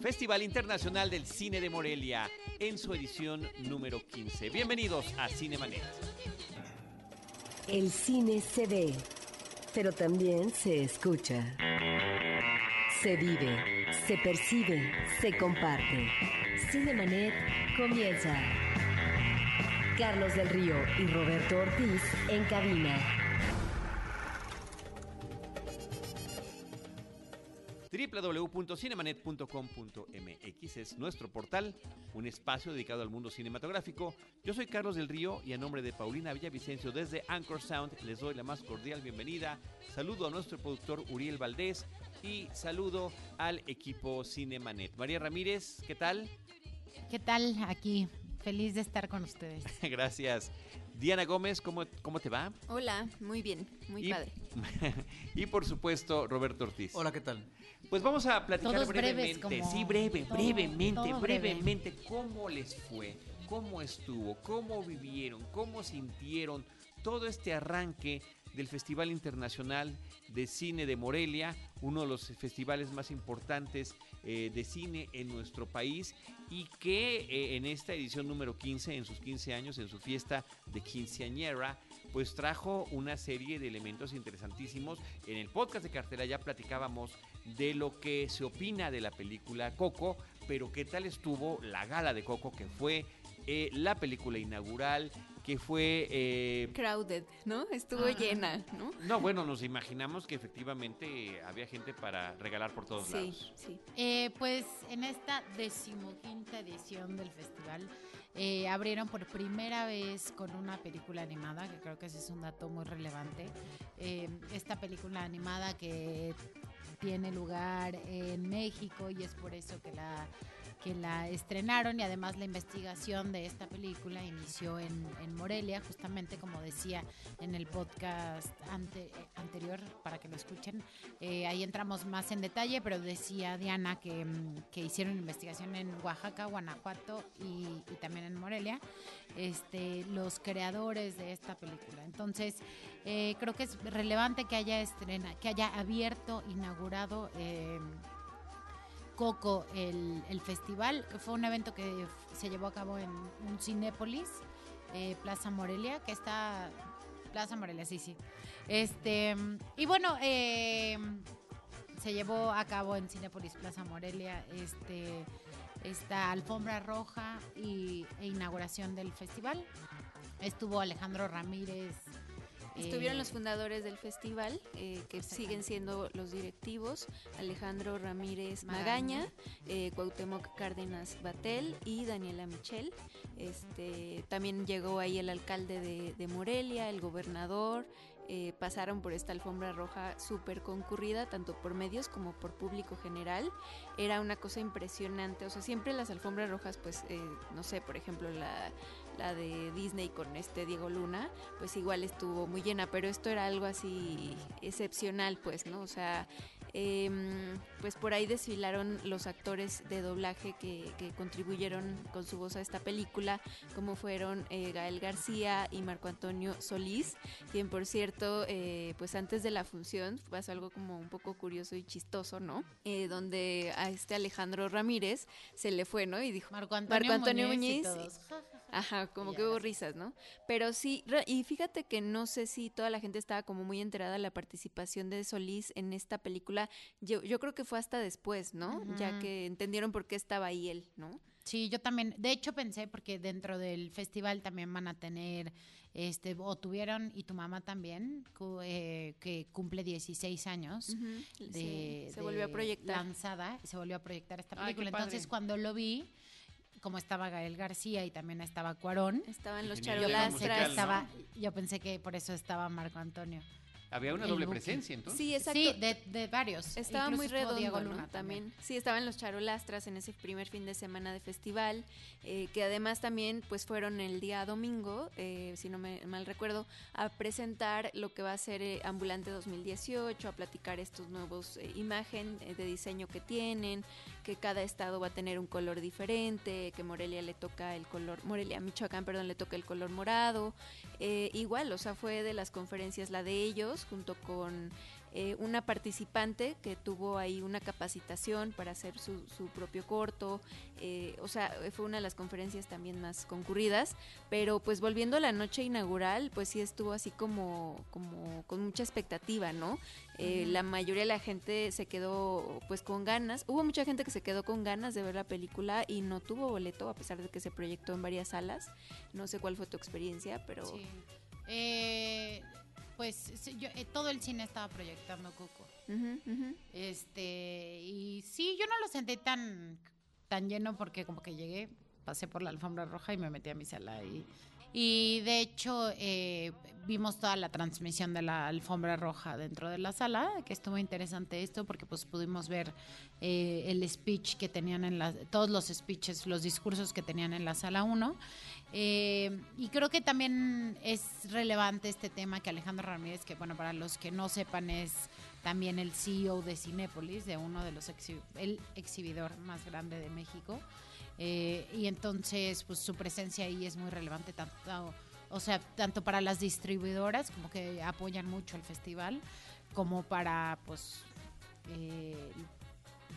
Festival Internacional del Cine de Morelia, en su edición número 15. Bienvenidos a Cinemanet. El cine se ve, pero también se escucha. Se vive, se percibe, se comparte. Cinemanet comienza. Carlos del Río y Roberto Ortiz en cabina. www.cinemanet.com.mx es nuestro portal, un espacio dedicado al mundo cinematográfico. Yo soy Carlos del Río y a nombre de Paulina Villavicencio desde Anchor Sound les doy la más cordial bienvenida. Saludo a nuestro productor Uriel Valdés y saludo al equipo Cinemanet. María Ramírez, ¿qué tal? ¿Qué tal? Aquí, feliz de estar con ustedes. Gracias. Diana Gómez, ¿cómo, ¿cómo te va? Hola, muy bien, muy y, padre. y por supuesto, Roberto Ortiz. Hola, ¿qué tal? Pues vamos a platicar Todos brevemente, breves, como sí, breve, todo- brevemente, todo breve. brevemente, cómo les fue, cómo estuvo, cómo vivieron, cómo sintieron todo este arranque del Festival Internacional de Cine de Morelia, uno de los festivales más importantes eh, de cine en nuestro país y que eh, en esta edición número 15, en sus 15 años, en su fiesta de quinceañera, pues trajo una serie de elementos interesantísimos. En el podcast de cartera ya platicábamos de lo que se opina de la película Coco, pero qué tal estuvo la gala de Coco, que fue eh, la película inaugural, que fue... eh, Crowded, ¿no? Estuvo Ah. llena, ¿no? no, bueno, nos imaginamos que efectivamente había gente para regalar por todos Sí, lados. sí. Eh, pues en esta decimoquinta edición del festival eh, abrieron por primera vez con una película animada, que creo que ese es un dato muy relevante. Eh, esta película animada que tiene lugar en México y es por eso que la que la estrenaron y además la investigación de esta película inició en, en Morelia, justamente como decía en el podcast ante- anterior, para que lo escuchen. Eh, ahí entramos más en detalle, pero decía Diana que, mm, que hicieron investigación en Oaxaca, Guanajuato y, y también en Morelia, este, los creadores de esta película. Entonces, eh, creo que es relevante que haya estrena, que haya abierto, inaugurado. eh, Coco, el, el festival, que fue un evento que se llevó a cabo en un Cinépolis, eh, Plaza Morelia, que está... Plaza Morelia, sí, sí. Este, y bueno, eh, se llevó a cabo en Cinépolis Plaza Morelia este, esta alfombra roja y, e inauguración del festival. Estuvo Alejandro Ramírez. Eh, Estuvieron los fundadores del festival, eh, que siguen siendo los directivos, Alejandro Ramírez Magaña, Magaña. eh, Cuauhtémoc Cárdenas Batel y Daniela Michel. Este, también llegó ahí el alcalde de, de Morelia, el gobernador, eh, pasaron por esta alfombra roja súper concurrida, tanto por medios como por público general. Era una cosa impresionante, o sea, siempre las alfombras rojas, pues, eh, no sé, por ejemplo, la, la de Disney con este Diego Luna, pues igual estuvo muy llena, pero esto era algo así excepcional, pues, ¿no? O sea, em, pues por ahí desfilaron los actores de doblaje que, que contribuyeron con su voz a esta película, como fueron eh, Gael García y Marco Antonio Solís, quien por cierto, eh, pues antes de la función pasó algo como un poco curioso y chistoso, ¿no? Eh, donde a este Alejandro Ramírez se le fue, ¿no? Y dijo, Marco Antonio, Marco Antonio Muñiz. Ajá, como que hubo risas, ¿no? Pero sí, y fíjate que no sé si toda la gente estaba como muy enterada de la participación de Solís en esta película. Yo, yo creo que fue hasta después, ¿no? Ya que entendieron por qué estaba ahí él, ¿no? Sí, yo también. De hecho, pensé porque dentro del festival también van a tener, este, o tuvieron y tu mamá también, cu- eh, que cumple 16 años. De, se- volvió a proyectar. Lanzada, se volvió a proyectar esta película. Entonces, cuando lo vi, como estaba Gael García y también estaba Cuarón, Estaban los Tenía yo ¿no? estaba, yo pensé que por eso estaba Marco Antonio. Había una El doble Buki. presencia entonces. Sí, exacto. Sí, de, de varios. Estaba Incluso muy redondo, Diego ¿no? Luna también. Sí, estaban los charolastras en ese primer fin de semana de festival, eh, que además también pues fueron el día domingo, eh, si no me mal recuerdo, a presentar lo que va a ser eh, Ambulante 2018, a platicar estos nuevos eh, imagen eh, de diseño que tienen, que cada estado va a tener un color diferente, que Morelia le toca el color, Morelia, Michoacán, perdón, le toca el color morado. Eh, igual, o sea, fue de las conferencias la de ellos, junto con eh, una participante que tuvo ahí una capacitación para hacer su, su propio corto, eh, o sea, fue una de las conferencias también más concurridas, pero pues volviendo a la noche inaugural, pues sí estuvo así como, como con mucha expectativa, ¿no? Eh, la mayoría de la gente se quedó pues con ganas, hubo mucha gente que se quedó con ganas de ver la película y no tuvo boleto a pesar de que se proyectó en varias salas, no sé cuál fue tu experiencia, pero... Sí. Eh, pues yo, todo el cine estaba proyectando Coco. Este, y sí, yo no lo sentí tan tan lleno porque como que llegué, pasé por la alfombra roja y me metí a mi sala y, y de hecho eh, vimos toda la transmisión de la alfombra roja dentro de la sala, que estuvo interesante esto porque pues pudimos ver eh, el speech que tenían en la, todos los speeches, los discursos que tenían en la sala 1. Eh, y creo que también es relevante este tema que Alejandro Ramírez, que bueno, para los que no sepan es también el CEO de Cinépolis, de uno de los el exhibidor más grande de México. Eh, y entonces, pues su presencia ahí es muy relevante, tanto, o sea, tanto para las distribuidoras, como que apoyan mucho el festival, como para, pues, eh,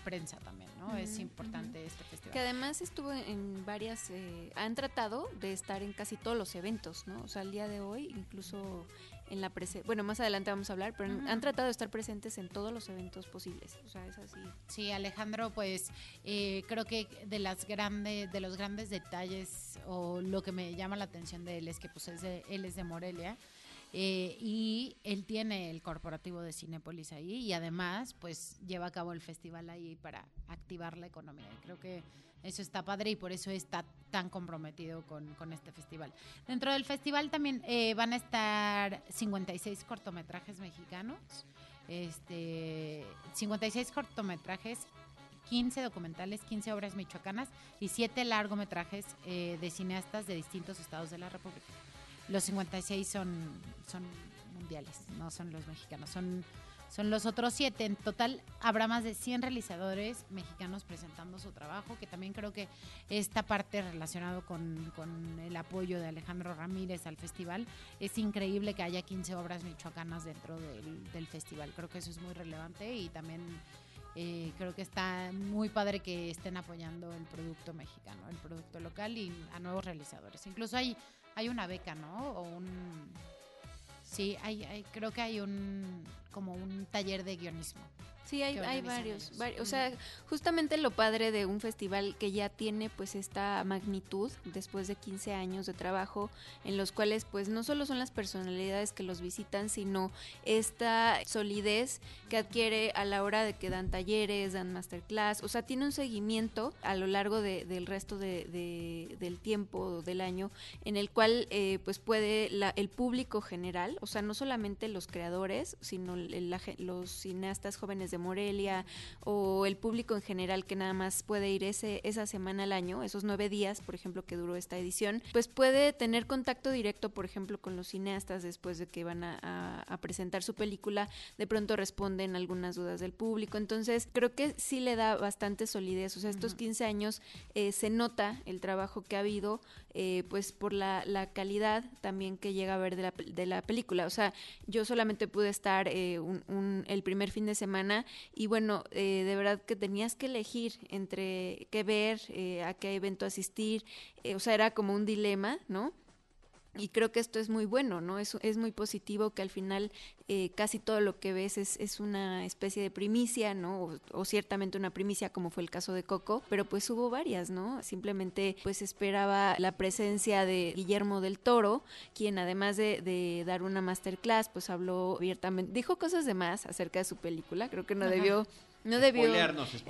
prensa también, ¿no? es importante este festival. Que además estuvo en varias, eh, han tratado de estar en casi todos los eventos, ¿no? O sea, al día de hoy, incluso en la bueno, más adelante vamos a hablar, pero han tratado de estar presentes en todos los eventos posibles, o sea, es así. Sí, Alejandro, pues eh, creo que de las grandes, de los grandes detalles o lo que me llama la atención de él es que pues es él es de Morelia. Eh, y él tiene el corporativo de Cinépolis ahí y además pues lleva a cabo el festival ahí para activar la economía. creo que eso está padre y por eso está tan comprometido con, este festival. Dentro del festival también eh, van a estar 56 cortometrajes mexicanos, este, 56 cortometrajes 15 documentales, 15 obras michoacanas y 7 largometrajes eh, de cineastas de distintos estados de la República. Los 56 son, son mundiales, no son los mexicanos, son son los otros siete. En total habrá más de 100 realizadores mexicanos presentando su trabajo, que también creo que esta parte relacionado con, con el apoyo de Alejandro Ramírez al festival, es increíble que haya 15 obras michoacanas dentro del, del festival. Creo que eso es muy relevante y también eh, creo que está muy padre que estén apoyando el producto mexicano, el producto local y a nuevos realizadores. Incluso hay, hay una beca, ¿no? O un Sí, hay, hay, creo que hay un como un taller de guionismo. Sí, hay, hay varios, O sea, justamente lo padre de un festival que ya tiene pues esta magnitud después de 15 años de trabajo en los cuales pues no solo son las personalidades que los visitan, sino esta solidez que adquiere a la hora de que dan talleres, dan masterclass, o sea, tiene un seguimiento a lo largo del resto de, del tiempo del año en el cual eh, pues puede el público general, o sea, no solamente los creadores, sino los cineastas jóvenes de Morelia o el público en general que nada más puede ir ese, esa semana al año, esos nueve días, por ejemplo, que duró esta edición, pues puede tener contacto directo, por ejemplo, con los cineastas después de que van a, presentar su película, de pronto responden algunas dudas del público, entonces creo que sí le da bastante solidez, o sea, estos 15 años eh, se nota el trabajo que ha habido, eh, pues por la, calidad también que llega a ver de la, de la película. O sea, yo solamente pude estar eh, un, el primer fin de semana y bueno, eh, de verdad que tenías que elegir entre qué ver, a qué evento asistir. o sea, era como un dilema, ¿no? Y creo que esto es muy bueno, ¿no? Es, es muy positivo que al final eh, casi todo lo que ves es, es una especie de primicia, ¿no? O, ciertamente una primicia como fue el caso de Coco, pero pues hubo varias, ¿no? Simplemente pues esperaba la presencia de Guillermo del Toro, quien además de, de dar una masterclass, pues habló abiertamente, dijo cosas de más acerca de su película, creo que no debió no debió.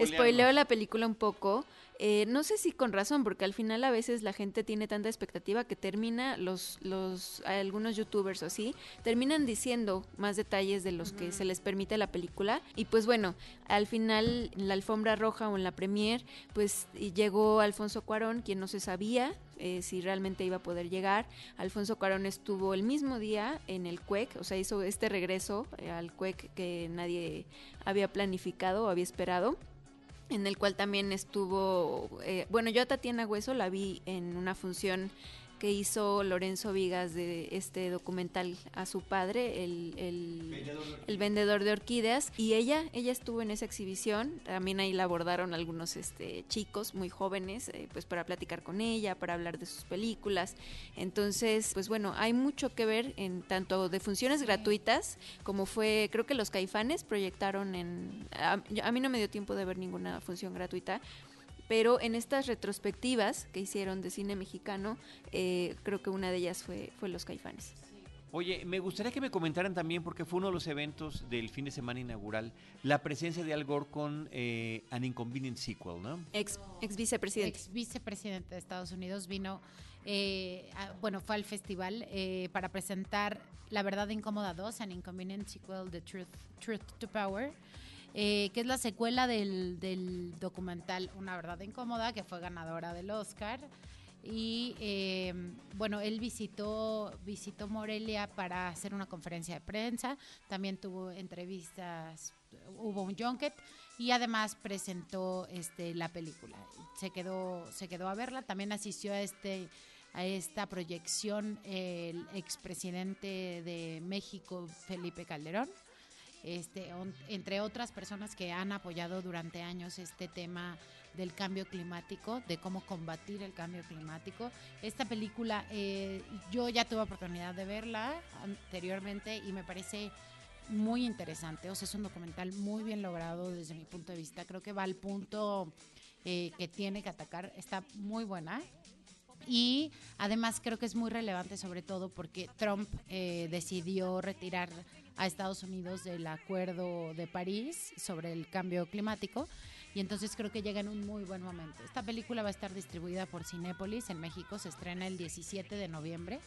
Spoileó la película un poco. Eh, no sé si con razón, porque al final a veces la gente tiene tanta expectativa que termina, los, los, algunos youtubers o así, terminan diciendo más detalles de los que se les permite la película. Y pues bueno, al final en la alfombra roja o en la premier, pues llegó Alfonso Cuarón, quien no se sabía eh, si realmente iba a poder llegar. Alfonso Cuarón estuvo el mismo día en el CUEC, o sea, hizo este regreso eh, al CUEC que nadie había planificado o había esperado en el cual también estuvo, eh, bueno, yo a Tatiana Hueso la vi en una función que hizo Lorenzo Vigas de este documental a su padre, el, el, vendedor de orquídeas, y ella, ella estuvo en esa exhibición, también ahí la abordaron algunos este, chicos muy jóvenes, eh, pues para platicar con ella, para hablar de sus películas, entonces, pues bueno, hay mucho que ver en tanto de funciones gratuitas, como fue, creo que los caifanes proyectaron en, a, a mí no me dio tiempo de ver ninguna función gratuita, pero en estas retrospectivas que hicieron de cine mexicano, eh, creo que una de ellas fue, fue Los Caifanes. Oye, me gustaría que me comentaran también, porque fue uno de los eventos del fin de semana inaugural, la presencia de Al Gore con eh, An Inconvenient Sequel, ¿no? Ex, ex vicepresidente. Ex vicepresidente de Estados Unidos vino, eh, bueno, fue al festival eh, para presentar La Verdad Incómoda 2, An Inconvenient Sequel, The Truth, Truth to Power. Eh, que es la secuela del, documental Una verdad incómoda, que fue ganadora del Oscar. Y eh, bueno, él visitó, visitó Morelia para hacer una conferencia de prensa, también tuvo entrevistas, hubo un junket y además presentó este, la película. Se quedó, se quedó a verla, también asistió a este a esta proyección el expresidente de México, Felipe Calderón este, entre otras personas que han apoyado durante años este tema del cambio climático, de cómo combatir el cambio climático. Esta película, eh, yo ya tuve oportunidad de verla anteriormente y me parece muy interesante. O es un documental muy bien logrado desde mi punto de vista. Creo que va al punto eh, que tiene que atacar. Está muy buena. Y además creo que es muy relevante sobre todo porque Trump eh, decidió retirar a Estados Unidos del Acuerdo de París sobre el cambio climático. Y entonces creo que llega en un muy buen momento. Esta película va a estar distribuida por Cinépolis en México, se estrena el 17 de noviembre.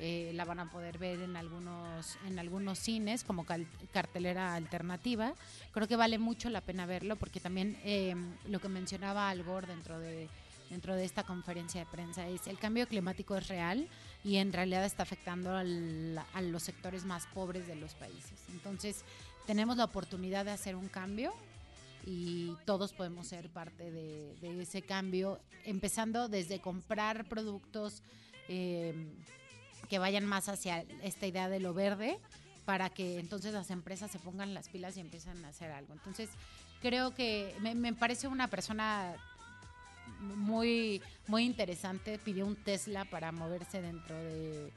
Eh, la van a poder ver en algunos, en algunos cines como cartelera alternativa. Creo que vale mucho la pena verlo porque también eh, lo que mencionaba Al Gore dentro de, dentro de esta conferencia de prensa es el cambio climático es real y en realidad está afectando a los sectores más pobres de los países. Entonces, tenemos la oportunidad de hacer un cambio y todos podemos ser parte de, ese cambio, empezando desde comprar productos eh, que vayan más hacia esta idea de lo verde para que entonces las empresas se pongan las pilas y empiezan a hacer algo. Entonces, creo que me parece una persona muy, muy interesante. Pidió un Tesla para moverse dentro de,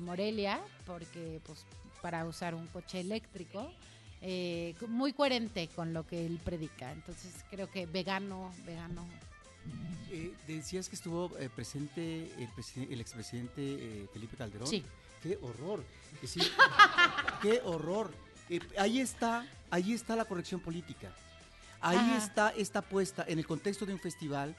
Morelia, porque pues para usar un coche eléctrico. Eh, muy coherente con lo que él predica. Entonces creo que vegano, vegano. Eh, decías que estuvo eh, presente el, el expresidente Felipe Calderón. Sí. Qué horror. qué horror. ahí está, ahí está la corrección política. Ahí está esta puesta en el contexto de un festival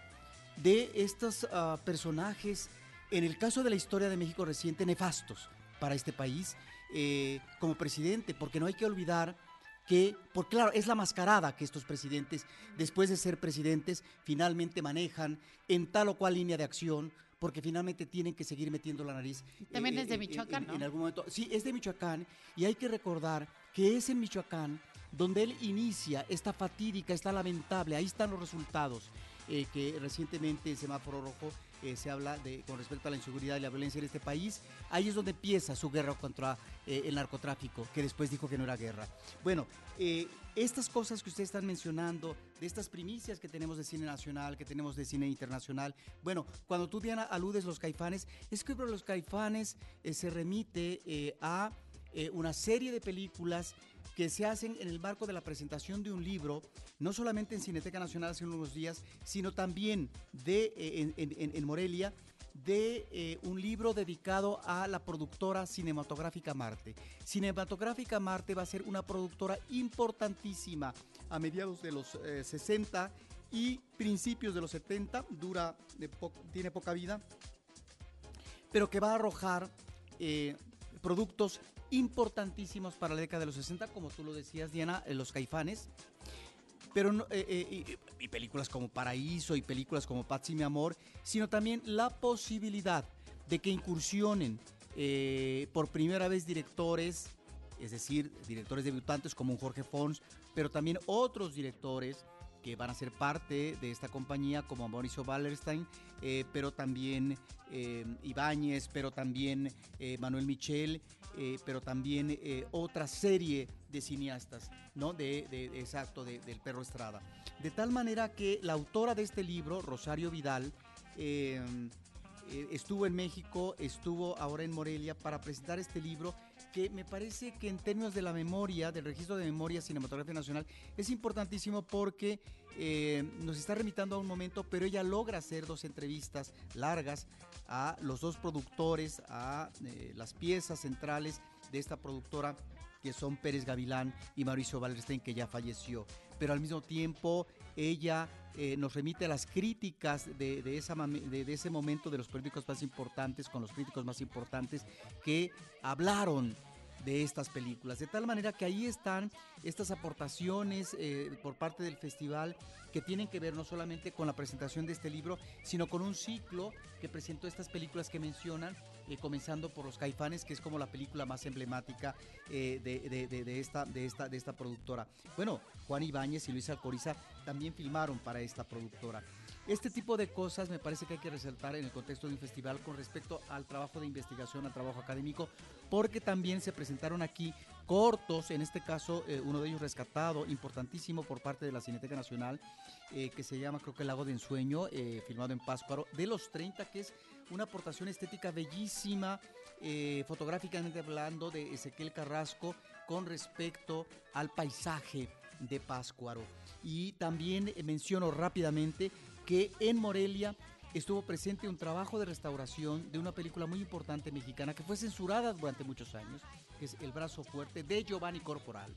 de estos ah, personajes, en el caso de la historia de México reciente, nefastos para este país eh, como presidente, porque no hay que olvidar que, porque claro, es la mascarada que estos presidentes, después de ser presidentes, finalmente manejan en tal o cual línea de acción, porque finalmente tienen que seguir metiendo la nariz. También es de Michoacán, en, algún momento. Sí, es de Michoacán, y hay que recordar que es en Michoacán donde él inicia esta fatídica, esta lamentable, ahí están los resultados eh, que recientemente en Semáforo Rojo eh, se habla de con respecto a la inseguridad y la violencia en este país. Ahí es donde empieza su guerra contra eh, el narcotráfico, que después dijo que no era guerra. Bueno, estas cosas que ustedes están mencionando, de estas primicias que tenemos de cine nacional, que tenemos de cine internacional, bueno, cuando tú, Diana, aludes los caifanes, es que los caifanes se remite a una serie de películas que se hacen en el marco de la presentación de un libro, no solamente en Cineteca Nacional hace unos días, sino también de, eh, en, Morelia, de eh, un libro dedicado a la productora cinematográfica Marte. Cinematográfica Marte va a ser una productora importantísima a mediados de los 60 eh, y principios de los 70, dura, tiene poca vida, pero que va a arrojar productos importantísimos para la década de los 60, como tú lo decías, Diana, eh, los caifanes. Pero eh, eh, y, películas como Paraíso y películas como Patsy mi amor, sino también la posibilidad de que incursionen por primera vez directores, es decir, directores debutantes como un Jorge Fons, pero también otros directores que van a ser parte de esta compañía, como Mauricio Wallerstein, eh, pero también eh, Ibáñez, pero también eh, Manuel Michel, eh, pero también otra serie de cineastas, ¿no? De, de- de- exacto, de- del Perro Estrada. De tal manera que la autora de este libro, Rosario Vidal, estuvo en México, estuvo ahora en Morelia para presentar este libro que me parece que en términos de la memoria, del registro de memoria cinematográfica nacional, es importantísimo porque eh, nos está remitando a un momento, pero ella logra hacer dos entrevistas largas a los dos productores, a eh, las piezas centrales de esta productora que son Pérez Gavilán y Mauricio Wallerstein, que ya falleció. Pero al mismo tiempo, ella eh, nos remite a las críticas de, ese momento de los políticos más importantes, con los críticos más importantes que hablaron de estas películas. De tal manera que ahí están estas aportaciones eh, por parte del festival que tienen que ver no solamente con la presentación de este libro, sino con un ciclo que presentó estas películas que mencionan, eh, comenzando por Los Caifanes, que es como la película más emblemática eh, de, esta, de, esta, de esta productora. Bueno, Juan Ibáñez y Luis Alcoriza también filmaron para esta productora. Este tipo de cosas me parece que hay que resaltar en el contexto de un festival con respecto al trabajo de investigación, al trabajo académico, porque también se presentaron aquí cortos, en este caso eh, uno de ellos rescatado, importantísimo por parte de la Cineteca Nacional, eh, que se llama creo que El Lago de Ensueño, eh, filmado en Pátzcuaro, de los 30, que es una aportación estética bellísima, eh, fotográficamente hablando, de Ezequiel Carrasco con respecto al paisaje de Pátzcuaro. Y también menciono rápidamente que en Morelia estuvo presente un trabajo de restauración de una película muy importante mexicana que fue censurada durante muchos años, que es El Brazo Fuerte de Giovanni Corporal.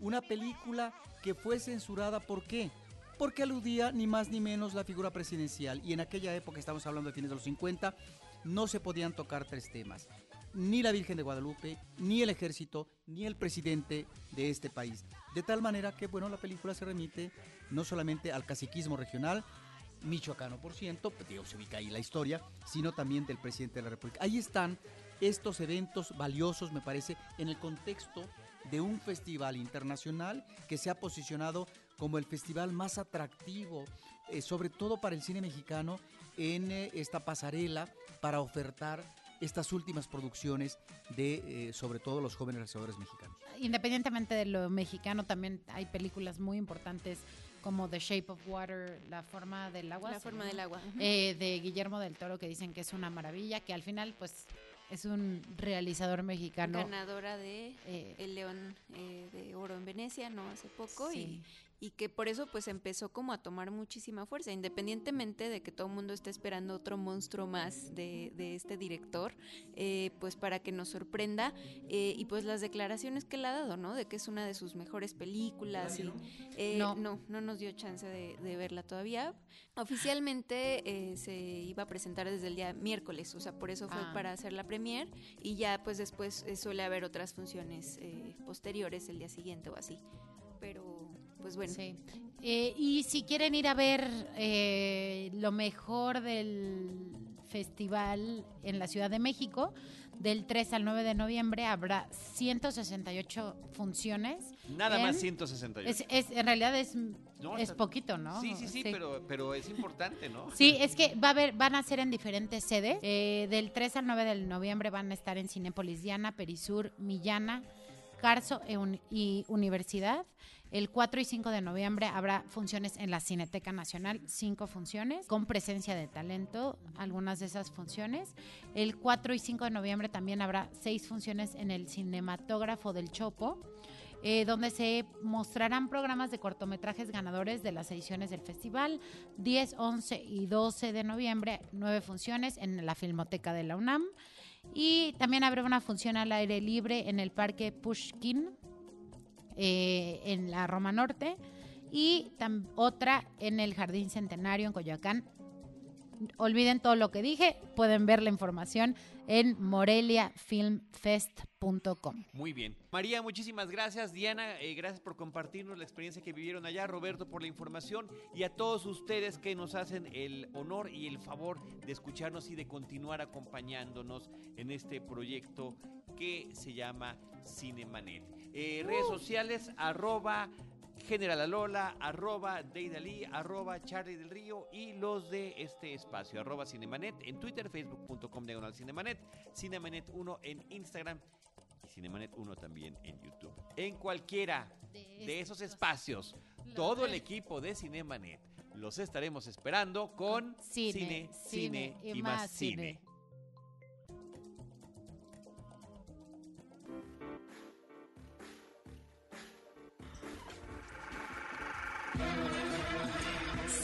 Una película que fue censurada, ¿por qué? Porque aludía ni más ni menos la figura presidencial y en aquella época, estamos hablando de fines de los 50, no se podían tocar tres temas. Ni la Virgen de Guadalupe, ni el ejército, ni el presidente de este país. De tal manera que, bueno, la película se remite no solamente al caciquismo regional, michoacano por ciento, pues, digo, se ubica ahí la historia, sino también del presidente de la República. Ahí están estos eventos valiosos, me parece, en el contexto de un festival internacional que se ha posicionado como el festival más atractivo, eh, sobre todo para el cine mexicano, en eh, esta pasarela para ofertar estas últimas producciones de, eh, sobre todo, los jóvenes realizadores mexicanos. Independientemente de lo mexicano, también hay películas muy importantes como The Shape of Water, La forma del agua. La ¿sí, forma no? del agua. eh, de Guillermo del Toro que dicen que es una maravilla, que al final pues es un realizador mexicano. Ganadora de eh, el León eh, de Oro en Venecia, no hace poco, sí. y, y que por eso pues empezó como a tomar muchísima fuerza, independientemente de que todo el mundo esté esperando otro monstruo más de, de este director, eh, pues para que nos sorprenda, eh, y pues las declaraciones que él ha dado, ¿no? De que es una de sus mejores películas, y eh, No. no. no, nos dio chance de, de verla todavía. Oficialmente eh, se iba a presentar desde el día miércoles, o sea, por eso fue Ah. para hacer la premier y ya pues después eh, suele haber otras funciones eh, posteriores el día siguiente o así. Pues bueno, Sí. Eh, y si quieren ir a ver eh, lo mejor del festival en la Ciudad de México, del 3 al 9 de noviembre habrá 168 funciones. Nada en- más 168. Es, es- en realidad es, No, es está- poquito, ¿no? Sí, sí, sí, Pero, pero es importante, ¿no? Sí, es que va a haber, van a ser en diferentes sedes. Eh, del 3 al 9 de noviembre van a estar en Cinépolis Diana, Perisur, Millana, Carso e Un- y Universidad. El 4 y 5 de noviembre habrá funciones en la Cineteca Nacional, cinco funciones, con presencia de talento, algunas de esas funciones. El 4 y 5 de noviembre también habrá seis funciones en el Cinematógrafo del Chopo eh, donde se mostrarán programas de cortometrajes ganadores de las ediciones del festival. 10, 11 y 12 de noviembre, nueve funciones en la Filmoteca de la UNAM. Y también habrá una función al aire libre en el Parque Pushkin, eh, en la Roma Norte. Y otra en el Jardín Centenario en Coyoacán. Olviden todo lo que dije, pueden ver la información en moreliafilmfest.com. Muy bien. María, muchísimas gracias. Diana, eh, gracias por compartirnos la experiencia que vivieron allá. Roberto, por la información. Y a todos ustedes que nos hacen el honor y el favor de escucharnos y de continuar acompañándonos en este proyecto que se llama Cinemanet. Eh, redes sociales, arroba General Alola, arroba Deidali, arroba Charlie del Río y los de este espacio, arroba Cinemanet en Twitter, facebook.com diagonal Cinemanet, Cinemanet 1 en Instagram y Cinemanet 1 también en YouTube. En cualquiera De esos espacios, todo el equipo de Cinemanet los estaremos esperando con Cine, cine, y, más cine.